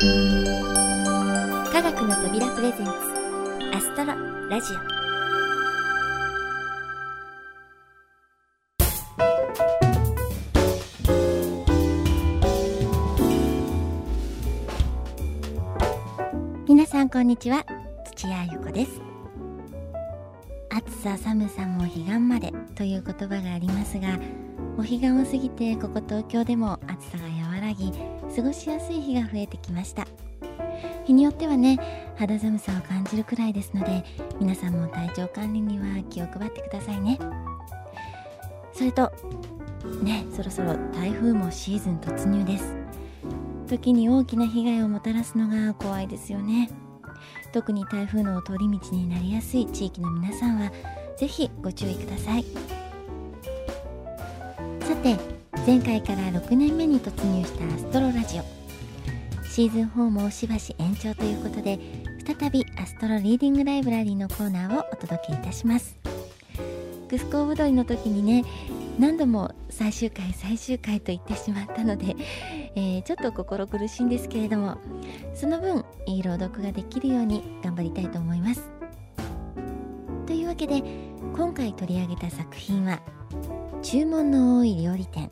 科学の扉プレゼンツアストロラジオ。皆さんこんにちは土屋ゆ子です。暑さ寒さも彼岸までという言葉がありますがお彼岸を過ぎてここ東京でも暑さが和らぎ過ごしやすい日が増えてきました。日によってはね肌寒さを感じるくらいですので皆さんも体調管理には気を配ってくださいね。それとねそろそろ台風もシーズン突入です。時に大きな被害をもたらすのが怖いですよね。特に台風の通り道になりやすい地域の皆さんはぜひご注意ください。さて前回から6年目に突入したアストロラジオ。シーズン4もしばし延長ということで再びアストロリーディングライブラリーのコーナーをお届けいたします。グスコー踊りの時にね何度も最終回最終回と言ってしまったので、えー、ちょっと心苦しいんですけれどもその分いい朗読ができるように頑張りたいと思います。というわけで今回取り上げた作品は「注文の多い料理店」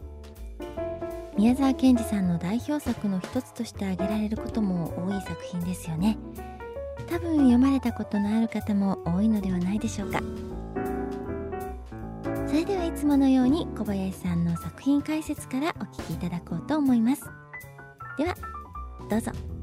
宮沢賢治さんの代表作の一つとして挙げられることも多い作品ですよね。多分読まれたことのある方も多いのではないでしょうか。それではいつものように小林さんの作品解説からお聞きいただこうと思います。ではどうぞ。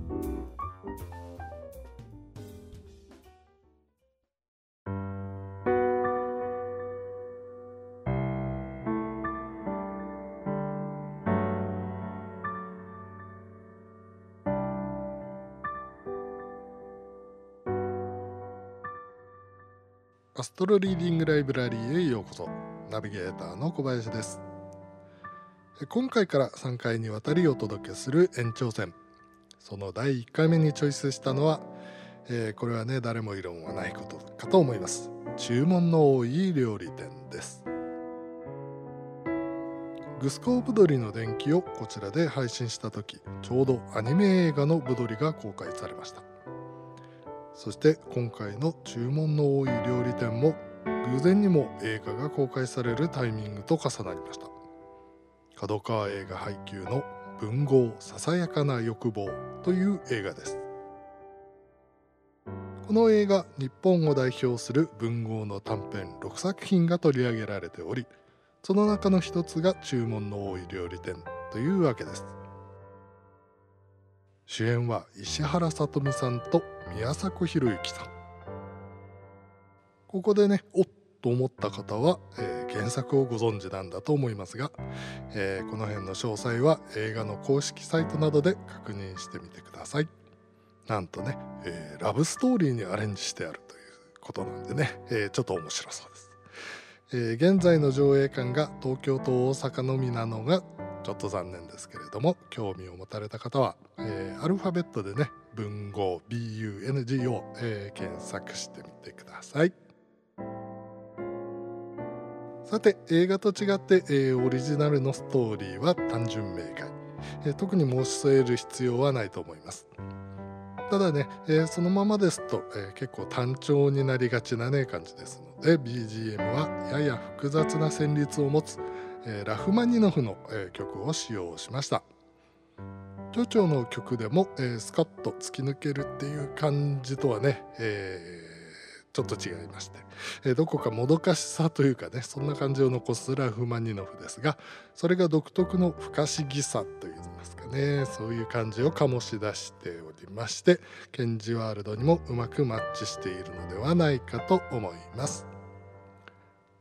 アストロリーディングライブラリーへようこそ。ナビゲーターの小林です。今回から3回にわたりお届けする延長戦。その第1回目にチョイスしたのは、えー、これはね誰も異論はないことかと思います。注文の多い料理店です。グスコーブドリの伝記をこちらで配信した時ちょうどアニメ映画のブドリが公開されました。そして今回の注文の多い料理店も偶然にも映画が公開されるタイミングと重なりました。角川映画配給の文豪ささやかな欲望という映画です。この映画日本を代表する文豪の短編6作品が取り上げられておりその中の一つが注文の多い料理店というわけです。主演は石原さとみさんと宮迫博之さん。ここでねおっと思った方は、えー、原作をご存知なんだと思いますが、えー、この辺の詳細は映画の公式サイトなどで確認してみてください。なんとね、えー、ラブストーリーにアレンジしてあるということなんでね、えちょっと面白そうです。え、現在の上映館が東京と大阪のみなのがちょっと残念ですけれども興味を持たれた方は、えー、アルファベットでね文豪 BUNG を、えー、検索してみてください。さて映画と違って、えー、オリジナルのストーリーは単純明快、えー、特に申し添える必要はないと思います。ただね、えー、そのままですと、えー、結構単調になりがちなね感じですので BGM はやや複雑な旋律を持つ、えー、ラフマニノフの、え曲を使用しました。町長の曲でも、えスカッと突き抜けるっていう感じとはね、えちょっと違いまして、えどこかもどかしさというかねそんな感じを残すラフマニノフですがそれが独特の不可思議さといいますかねそういう感じを醸し出しておりましてケンジワールドにもうまくマッチしているのではないかと思います。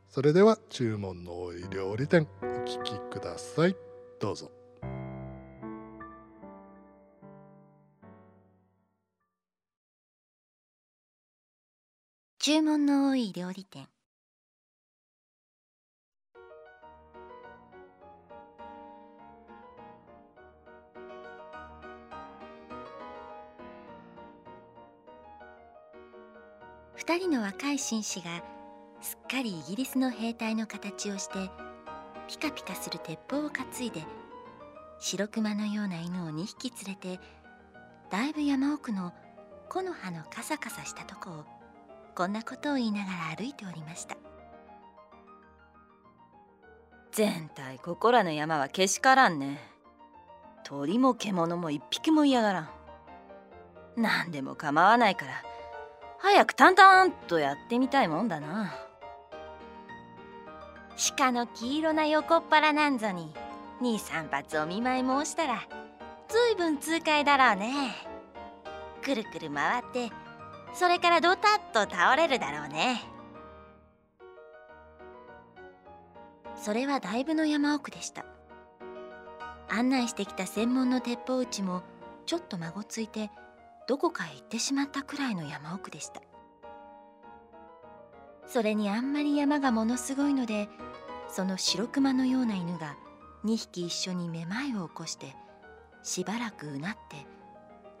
それでは注文の多い料理店お聞きください。どうぞ。注文の多い料理店。二人の若い紳士がすっかりイギリスの兵隊の形をしてピカピカする鉄砲を担いで白熊のような犬を2匹連れてだいぶ山奥の木の葉のカサカサしたとこをこんなことを言いながら歩いておりました。全体ここらの山はけしからんね。鳥も獣も一匹も嫌がらん。何でも構わないから早く淡々とやってみたいもんだな。鹿の黄色な横っ腹なんぞに23発お見舞い申したらずいぶん痛快だろうね。くるくる回ってそれからドタッと倒れるだろうね。それはだいぶの山奥でした。案内してきた専門の鉄砲打ちもちょっと孫ついてどこかへ行ってしまったくらいの山奥でした。それにあんまり山がものすごいのでその白熊のような犬が2匹一緒にめまいを起こしてしばらくうなって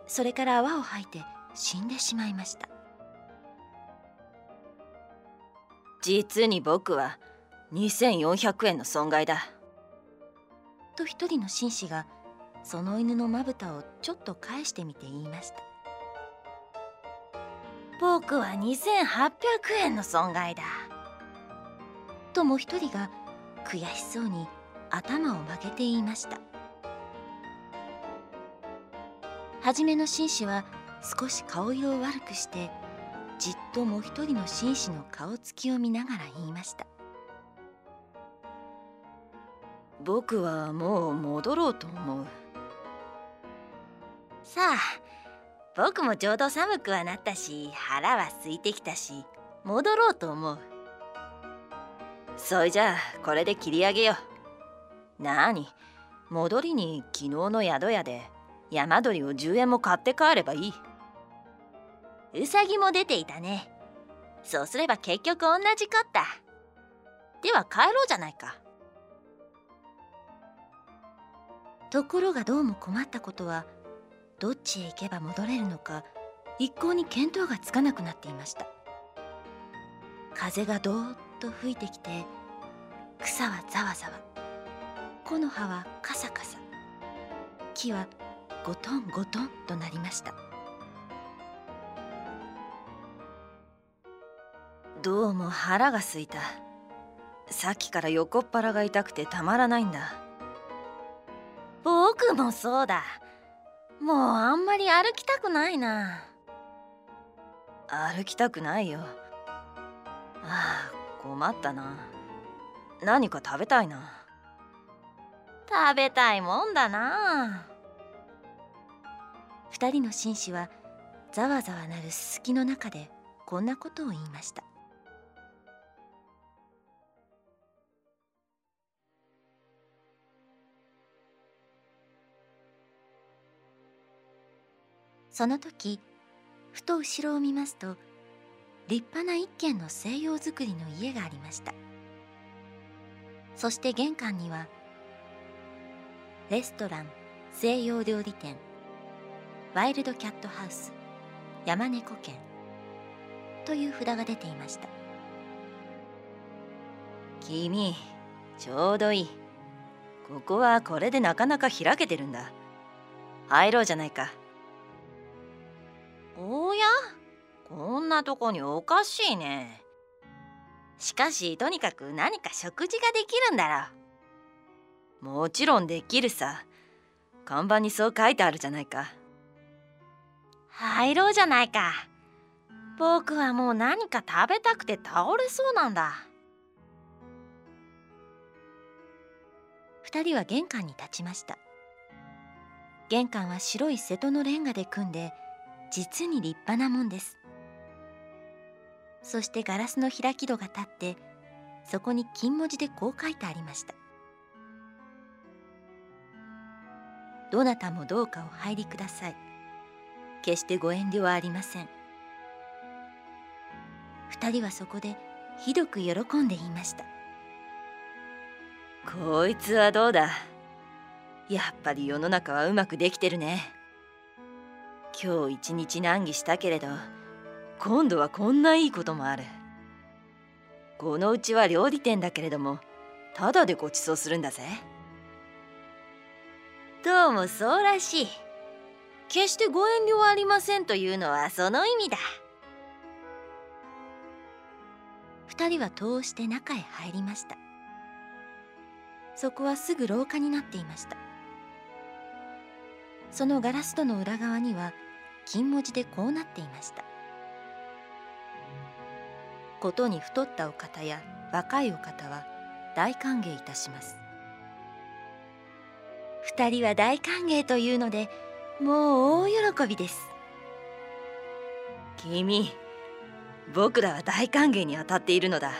それから泡を吐いて死んでしまいました。実に僕は2400円の損害だ。と一人の紳士がその犬のまぶたをちょっと返してみて言いました。僕は2800円の損害だ。とも一人が悔しそうに頭を曲げて言いました。初めの紳士は少し顔色を悪くしてじっともう一人の紳士の顔つきを見ながら言いました。僕はもう戻ろうと思う。さあ僕もちょうど寒くはなったし腹は空いてきたし戻ろうと思う。そいじゃあこれで切り上げよう。なに戻りに昨日の宿屋で山鳥を10円も買って帰ればいい。うさぎも出ていたね。そうすれば結局同じかった。では帰ろうじゃないか。ところがどうも困ったことはどっちへ行けば戻れるのか一向に見当がつかなくなっていました。風がどーっと吹いてきて草はざわざわ。木の葉はカサカサ。木はゴトンゴトンとなりました。どうも腹がすいた。さっきから横っ腹が痛くてたまらないんだ。僕もそうだ。もうあんまり歩きたくないな。歩きたくないよ。ああ困ったな。何か食べたいな。食べたいもんだな。二人の紳士はざわざわなるすすきの中でこんなことを言いました。その時ふと後ろを見ますと立派な一軒の西洋造りの家がありました。そして玄関にはレストラン西洋料理店ワイルドキャットハウス山猫犬という札が出ていました。君ちょうどいい。ここはこれでなかなか開けてるんだ。入ろうじゃないか。おや？こんなとこにおかしいね。しかしとにかく何か食事ができるんだろう。もちろんできるさ。看板にそう書いてあるじゃないか。入ろうじゃないか。僕はもう何か食べたくて倒れそうなんだ。二人は玄関に立ちました。玄関は白い瀬戸のレンガで組んで実に立派なもんです。そしてガラスの開き戸が立ってそこに金文字でこう書いてありました。どなたもどうかお入りください。決してご遠慮はありません。二人はそこでひどく喜んで言いました。こいつはどうだ。やっぱり世の中はうまくできてるね。今日一日難儀したけれど今度はこんないいこともある。このうちは料理店だけれどもただでご馳走するんだぜ。どうもそうらしい。決してご遠慮はありませんというのはその意味だ。二人は戸をして中へ入りました。そこはすぐ廊下になっていました。そのガラス戸の裏側には金文字でこうなっていました。ことに太ったお方や若いお方は大歓迎いたします。二人は大歓迎というのでもう大喜びです。君僕らは大歓迎に当たっているのだ。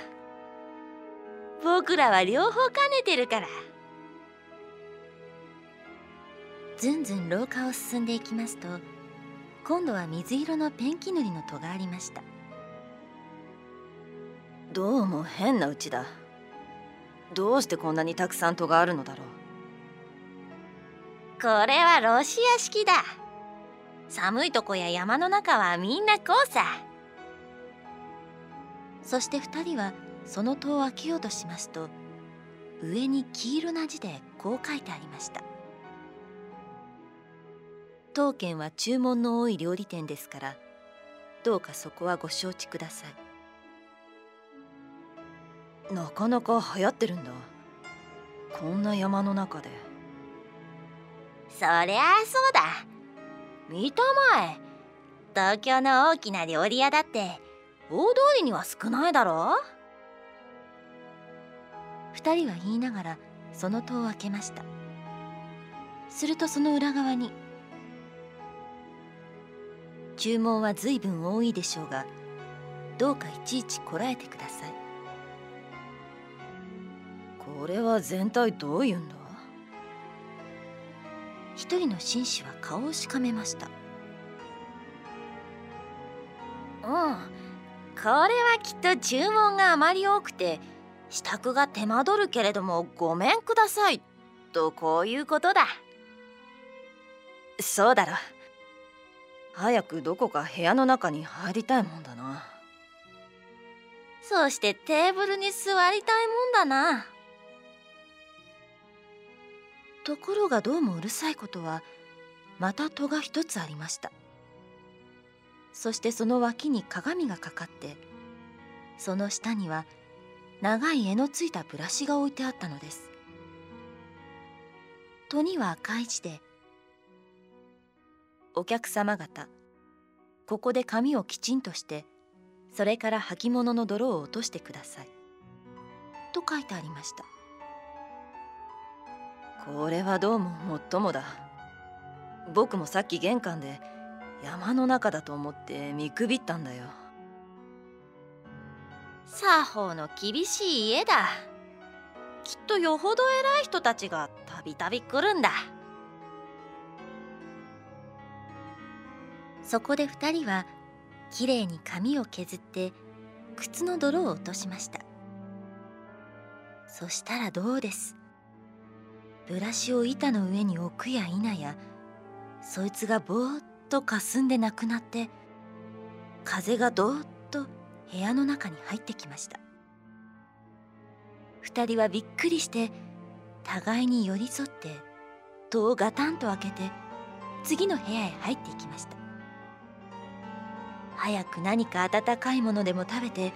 僕らは両方兼ねてるから。ずんずん廊下を進んでいきますと今度は水色のペンキ塗りの戸がありました。どうも変なうちだ。どうしてこんなにたくさん戸があるのだろう。これはロシア式だ。寒いとこや山の中はみんなこうさ。そして2人はその戸を開けようとしますと上に黄色な字でこう書いてありました当軒は注文の多い料理店ですからどうかそこはご承知ください。なかなか流行ってるんだ。こんな山の中で。そりゃあそうだ。見たまえ。東京の大きな料理屋だって大通りには少ないだろ。二人は言いながらその戸を開けました。するとその裏側に注文は随分多いでしょうがどうかいちいちこらえてください。これは全体どういうんだ？一人の紳士は顔をしかめました。うんこれはきっと注文があまり多くて支度が手間取るけれどもごめんくださいとこういうことだ。そうだろ早くどこか部屋の中に入りたいもんだな。そしてテーブルに座りたいもんだな。ところがどうもうるさいことはまた戸が一つありました。そしてその脇に鏡がかかってその下には長い柄のついたブラシが置いてあったのです。戸には赤い字で「お客様方。ここで髪をきちんとしてそれから履物の泥を落としてください」と書いてありました。これはどうももっともだ。僕もさっき玄関で山の中だと思って見くびったんだよ。作法の厳しい家だ。きっとよほど偉い人たちがたびたび来るんだ。そこで二人はきれいに髪を削って靴の泥を落としました。そしたらどうです？ブラシを板の上に置くや否やそいつがぼーっとかすんでなくなって風がどーっと部屋の中に入ってきました。二人はびっくりして互いに寄り添って戸をガタンと開けて次の部屋へ入っていきました。早く何か温かいものでも食べて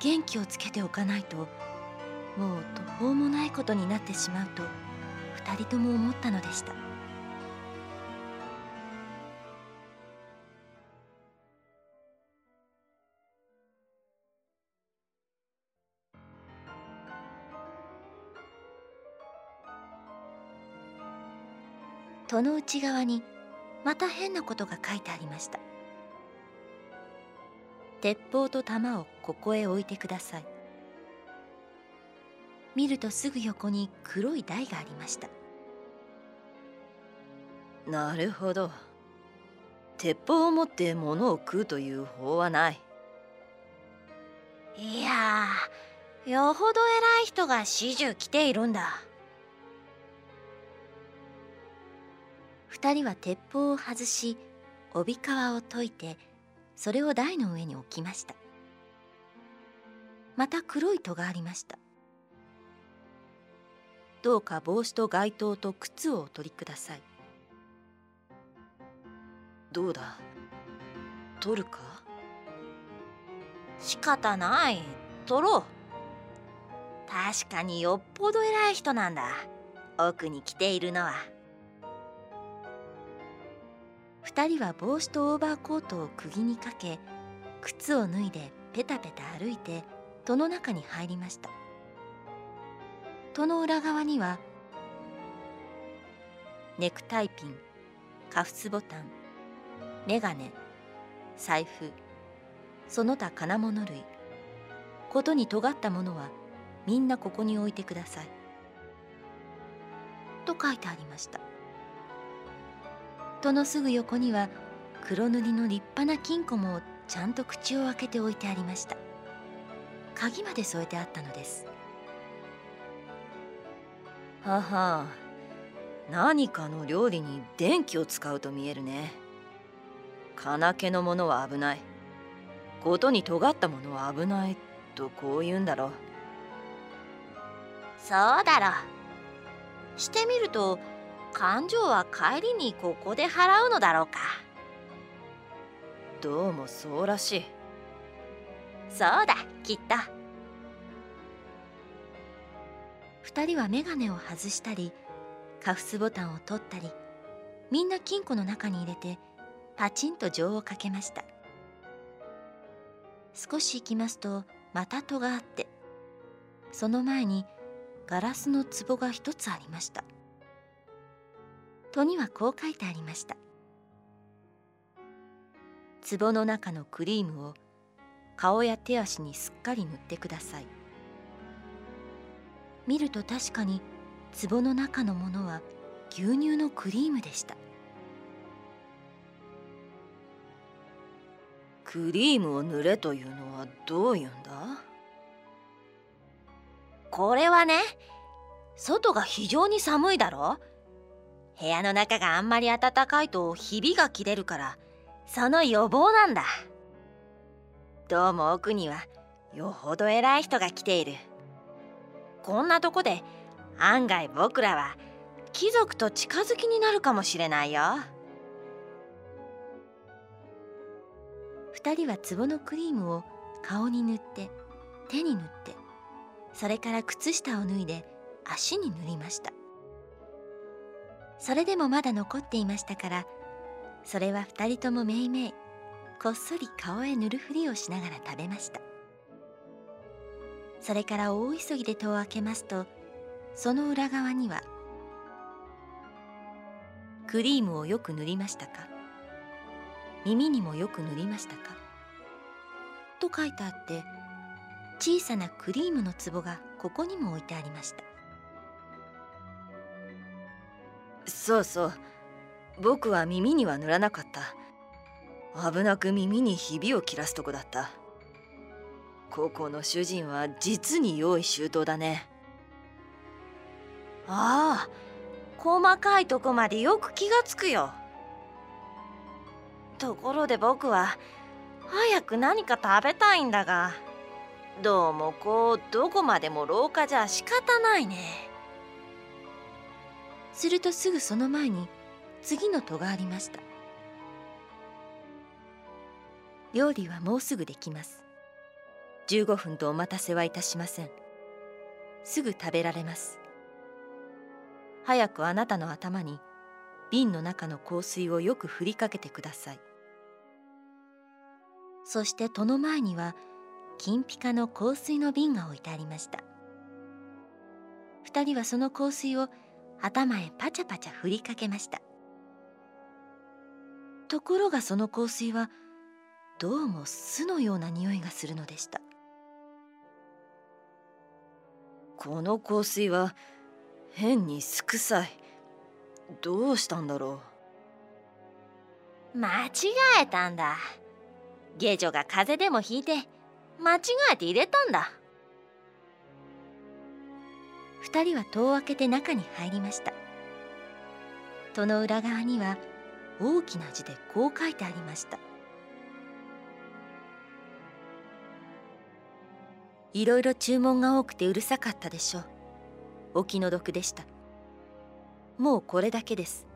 元気をつけておかないともう途方もないことになってしまうと二人とも思ったのでした。戸の内側にまた変なことが書いてありました。鉄砲と弾をここへ置いてください。見るとすぐ横に黒い台がありました。なるほど。鉄砲を持って物を食うという法はない。いやよほど偉い人が始終来ているんだ。二人は鉄砲を外し帯皮を解いてそれを台の上に置きました。また黒い戸がありました。どうか帽子と街灯と靴をお取りください。どうだ？取るか？仕方ない。取ろう。確かによっぽど偉い人なんだ。奥に来ているのは。2人は帽子とオーバーコートを釘にかけ靴を脱いでペタペタ歩いて戸の中に入りました。戸の裏側にはネクタイピンカフスボタンメガネ財布その他金物類ことに尖ったものはみんなここに置いてください。と書いてありました。戸のすぐ横には黒塗りの立派な金庫もちゃんと口を開けて置いてありました。鍵まで添えてあったのです。はは。何かの料理に電気を使うと見えるね。金気のものは危ない。ことに尖ったものは危ないとこう言うんだろう。そうだろしてみると勘定は帰りにここで払うのだろうか。どうもそうらしい。そうだきっと。2人は眼鏡を外したりカフスボタンを取ったりみんな金庫の中に入れてパチンと錠をかけました。少し行きますとまた戸があってその前にガラスの壺が一つありました戸にはこう書いてありました。壺の中のクリームを顔や手足にすっかり塗ってください。見ると確かに壺の中のものは牛乳のクリームでした。クリームを塗れというのはどういうんだ？これはね外が非常に寒いだろ？部屋の中があんまり暖かいとひびが切れるからその予防なんだ。どうも奥にはよほど偉い人が来ている。こんなとこで案外僕らは貴族と近づきになるかもしれないよ。2人は壺のクリームを顔に塗って手に塗ってそれから靴下を脱いで足に塗りました。それでもまだ残っていましたからそれは2人ともめいめいこっそり顔へ塗るふりをしながら食べましたそれから大急ぎで戸を開けますとその裏側には「クリームをよく塗りましたか?」「耳にもよく塗りましたか?」と書いてあって小さなクリームの壺がここにも置いてありましたそうそう。僕は耳には塗らなかった。危なく耳にひびを切らすとこだった。ここの主人は実に用意周到だね。ああ細かいとこまでよく気がつくよ。ところで僕は早く何か食べたいんだがどうもこうどこまでも廊下じゃ仕方ないね。するとすぐその前に次の戸がありました。料理はもうすぐできます。15分とお待たせはいたしません。すぐ食べられます。早くあなたの頭に瓶の中の香水をよく振りかけてください。そして戸の前には金ピカの香水の瓶が置いてありました。二人はその香水を頭へパチャパチャ振りかけました。ところがその香水はどうも巣のような匂いがするのでした。この香水は変にすくさい。どうしたんだろう。間違えたんだ。下女が風邪でもひいて間違えて入れたんだ。二人は戸を開けて中に入りました。戸の裏側には大きな字でこう書いてありました。いろいろ注文が多くてうるさかったでしょう。お気の毒でした。もうこれだけです。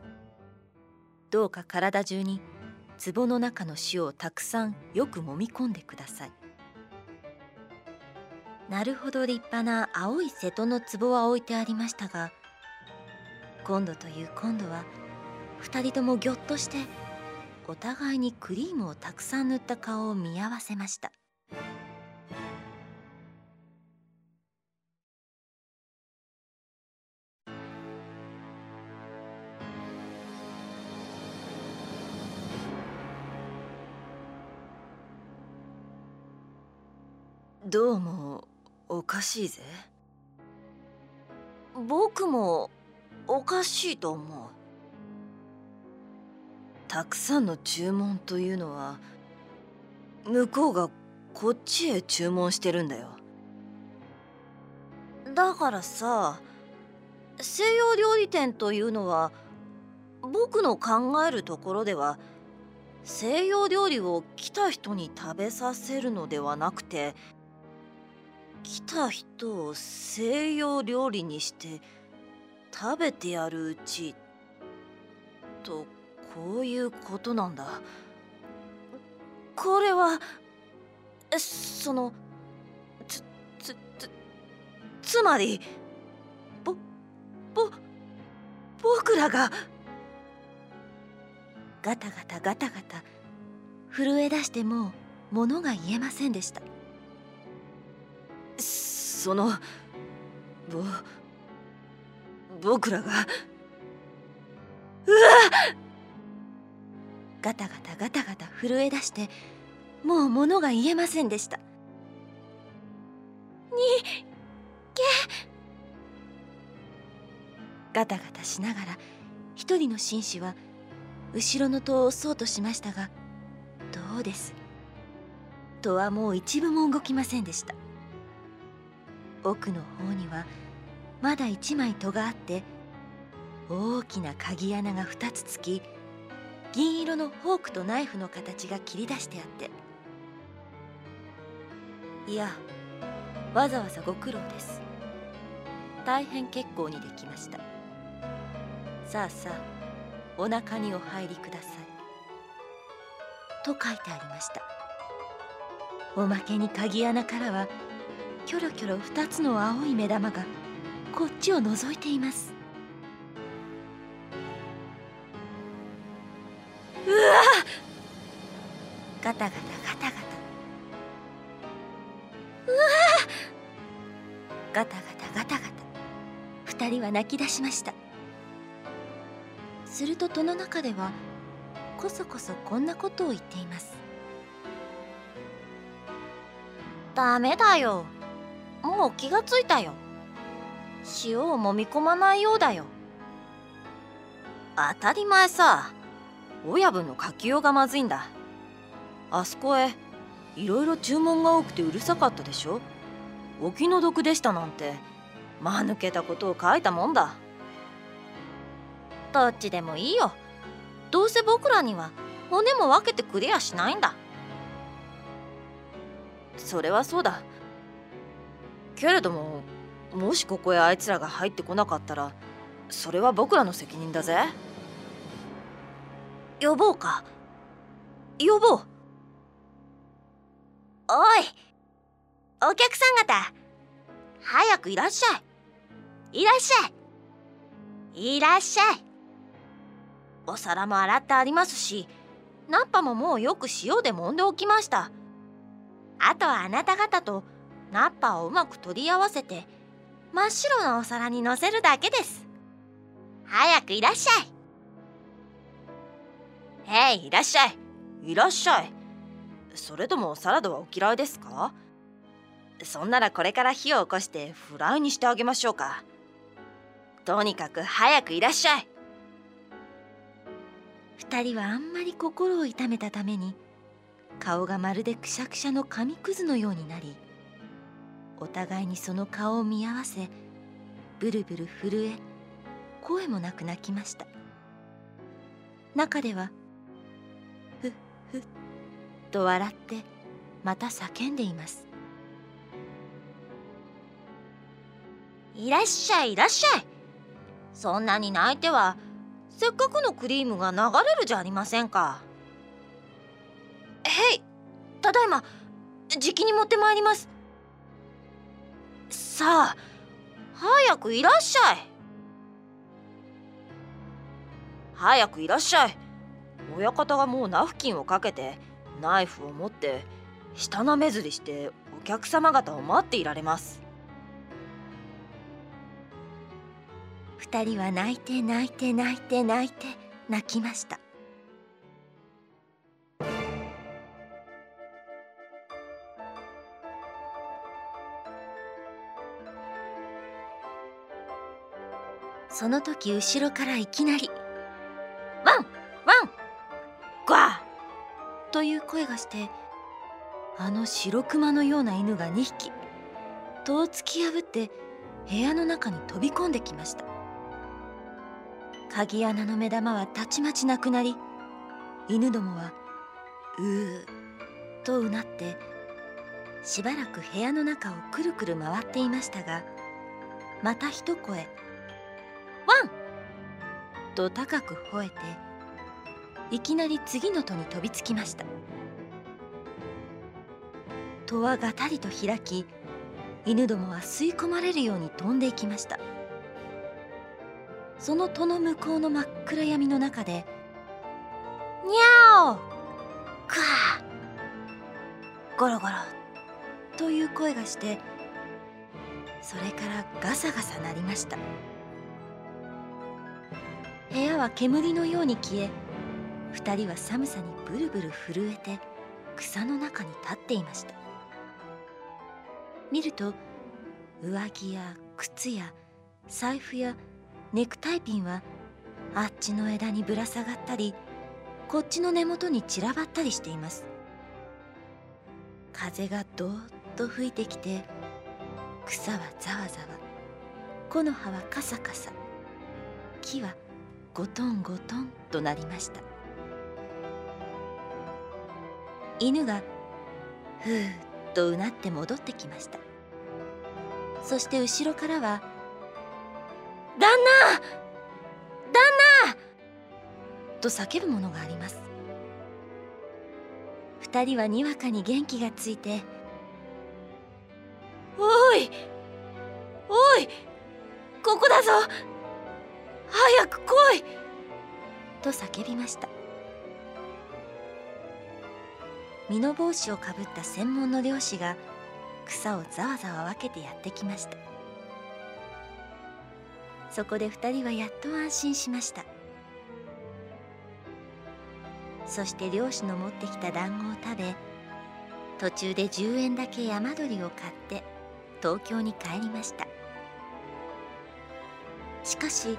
どうか体中に壺の中の塩をたくさんよく揉み込んでください。なるほど立派な青い瀬戸の壺は置いてありましたが今度という今度は2人ともぎょっとしてお互いにクリームをたくさん塗った顔を見合わせました。どうもおかしいぜ。僕もおかしいと思う。たくさんの注文というのは向こうがこっちへ注文してるんだよ。だからさ西洋料理店というのは僕の考えるところでは西洋料理を来た人に食べさせるのではなくて来た人を西洋料理にして食べてやるうちとこういうことなんだ。これはそのつつつつまりぼぼ僕らがガタガタガタガタ震え出してもう物が言えませんでした。そのぼ僕らが。うわガタガタガタガタ震え出してもう物が言えませんでした。にけガタガタしながら一人の紳士は後ろの戸を押そうとしましたがどうです。戸はもう一部も動きませんでした。奥の方にはまだ一枚戸があって大きな鍵穴が2つつき銀色のフォークとナイフの形が切り出してあっていやわざわざご苦労です。大変結構にできました。さあさあお腹にお入りください。と書いてありました。おまけに鍵穴からはキョロキョロ2つの青い目玉がこっちを覗いています。うわガタガタガタガタ。うわガタガタガタガタ。二人は泣き出しました。すると戸の中ではこそこそこんなことを言っています。ダメだよ。もう気がついたよ。塩を揉み込まないようだよ。当たり前さ。親分の書きようがまずいんだ。あそこへいろいろ注文が多くてうるさかったでしょ。お気の毒でしたなんて。間抜けたことを書いたもんだ。どっちでもいいよ。どうせ僕らには骨も分けてくれやしないんだ。それはそうだ。けれどももしここへあいつらが入ってこなかったらそれは僕らの責任だぜ。呼ぼうか。呼ぼう。おい。お客さん方。早くいらっしゃい。いらっしゃい。いらっしゃい。お皿も洗ってありますしナッパももうよく塩で揉んでおきました。あとはあなた方とナッパをうまく取り合わせて真っ白なお皿にのせるだけです。早くいらっしゃい。へいいらっしゃい。いらっしゃい。それともサラダはお嫌いですか？そんならこれから火を起こしてフライにしてあげましょうか。とにかく早くいらっしゃい。二人はあんまり心を痛めたために顔がまるでくしゃくしゃの紙くずのようになりお互いにその顔を見合わせブルブル震え声もなく泣きました。中ではふっふっと笑ってまた叫んでいます。いらっしゃいいらっしゃい。そんなに泣いてはせっかくのクリームが流れるじゃありませんか。へい。ただいまじきに持ってまいります。さあ早くいらっしゃい。早くいらっしゃい。親方がもうナフキンをかけてナイフを持って舌なめずりしてお客様方を待っていられます。二人は泣いて泣いて泣いて泣いて泣きました。その時後ろからいきなり「ワンワンゴワという声がしてあの白熊のような犬が2匹戸を突き破って部屋の中に飛び込んできました。鍵穴の目玉はたちまちなくなり犬どもはうーとうなってしばらく部屋の中をくるくる回っていましたがまた一声「ン!」と高く吠えていきなり次の戸に飛びつきました。戸はがたりと開き犬どもは吸い込まれるように飛んでいきました。その戸の向こうの真っ暗闇の中で「にゃおクワゴロゴロ!という声がしてそれからガサガサ鳴りました。部屋は煙のように消え二人は寒さにブルブル震えて草の中に立っていました。見ると上着や靴や財布やネクタイピンはあっちの枝にぶら下がったりこっちの根元に散らばったりしています。風がどーっと吹いてきて草はざわざわ。木の葉はカサカサ。木はゴトンゴトンとなりました。犬がふーっとうなって戻ってきました。そして後ろからは「旦那旦那!」と叫ぶものがあります。二人はにわかに元気がついて「叫びました。身の帽子をかぶった専門の漁師が草をざわざわ分けてやってきました。そこで二人はやっと安心しました。そして漁師の持ってきた団子を食べ途中で10円だけ山鳥を買って東京に帰りました。しかし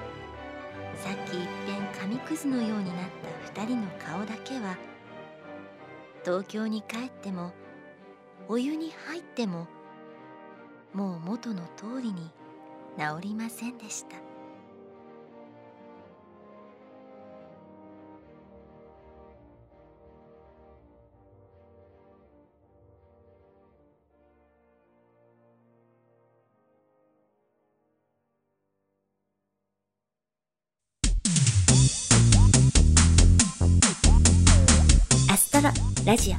さっき一遍紙くずのようになった二人の顔だけは東京に帰ってもお湯に入ってももう元の通りに治りませんでした。第1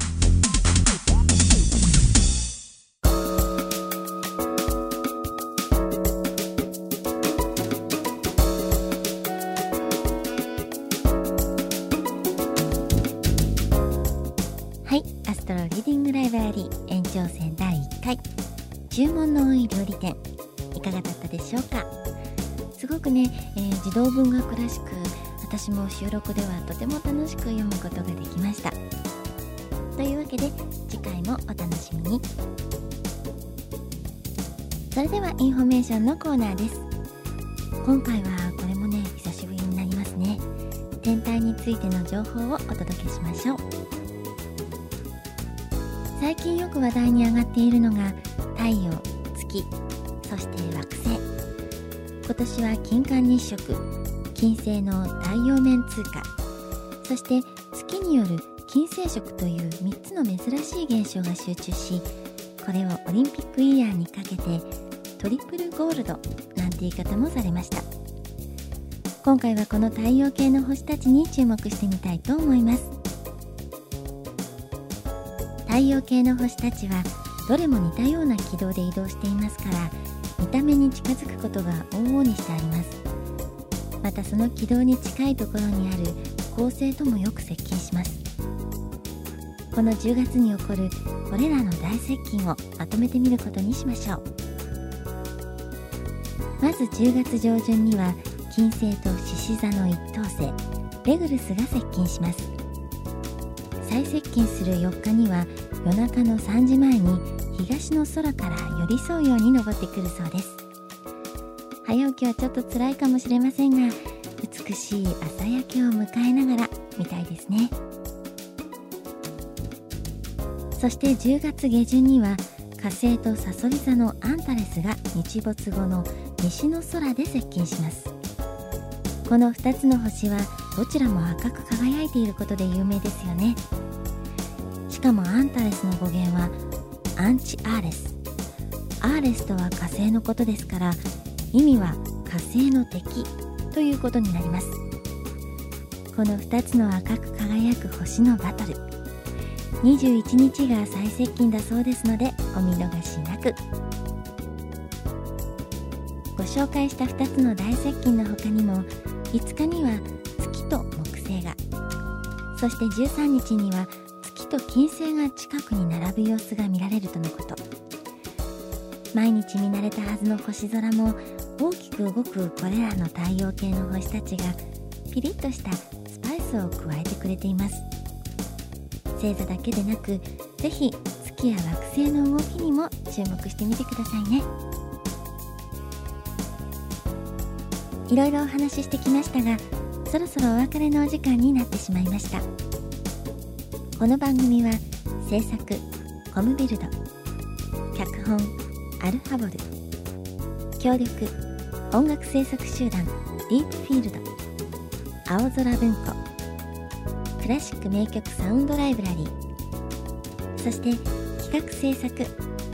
回。注文の多い料理店いかがだったでしょうか？すごくね、えー児童文学らしく私も収録ではとても楽しく読むことができました。けで次回もお楽しみに。それではインフォメーションのコーナーです。今回はこれもね久しぶりになりますね。天体についての情報をお届けしましょう。最近よく話題に上がっているのが太陽月そして惑星。今年は金環日食金星の太陽面通過そして月による金星食という3つの珍しい現象が集中しこれをオリンピックイヤーにかけてトリプルゴールドなんて言い方もされました。今回はこの太陽系の星たちに注目してみたいと思います。太陽系の星たちはどれも似たような軌道で移動していますから見た目に近づくことが往々にしてあります。またその軌道に近いところにある恒星ともよく接近します。この10月に起こるこれらの大接近をまとめてみることにしましょう。まず10月上旬には金星と獅子座の一等星レグルスが接近します。最接近する4日には夜中の3時前に東の空から寄り添うように登ってくるそうです。早起きはちょっと辛いかもしれませんが美しい朝焼けを迎えながら見たいですね。そして10月下旬には火星とサソリ座のアンタレスが日没後の西の空で接近します。この2つの星はどちらも赤く輝いていることで有名ですよね。しかもアンタレスの語源はアンチアーレス。アーレスとは火星のことですから意味は火星の敵ということになります。この2つの赤く輝く星のバトル。21日が最接近だそうですのでお見逃しなく。ご紹介した2つの大接近の他にも5日には月と木星が。そして13日には月と金星が近くに並ぶ様子が見られるとのこと。毎日見慣れたはずの星空も大きく動くこれらの太陽系の星たちがピリッとしたスパイスを加えてくれています。星座だけでなくぜひ月や惑星の動きにも注目してみてくださいね。いろいろお話ししてきましたがそろそろお別れのお時間になってしまいました。この番組は制作コムビルド脚本アルファボル協力音楽制作集団ディープフィールド青空文庫クラシック名曲サウンドライブラリー。そして企画制作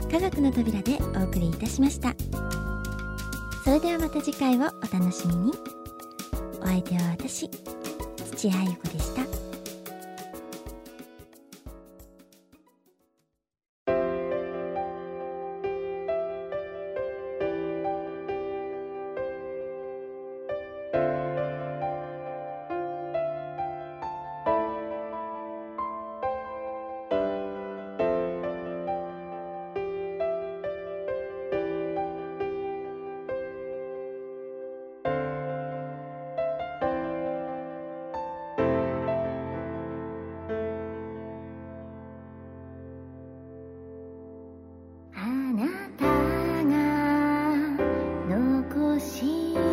科学の扉でお送りいたしました。それではまた次回をお楽しみに。お相手は私土屋ゆ子でした。し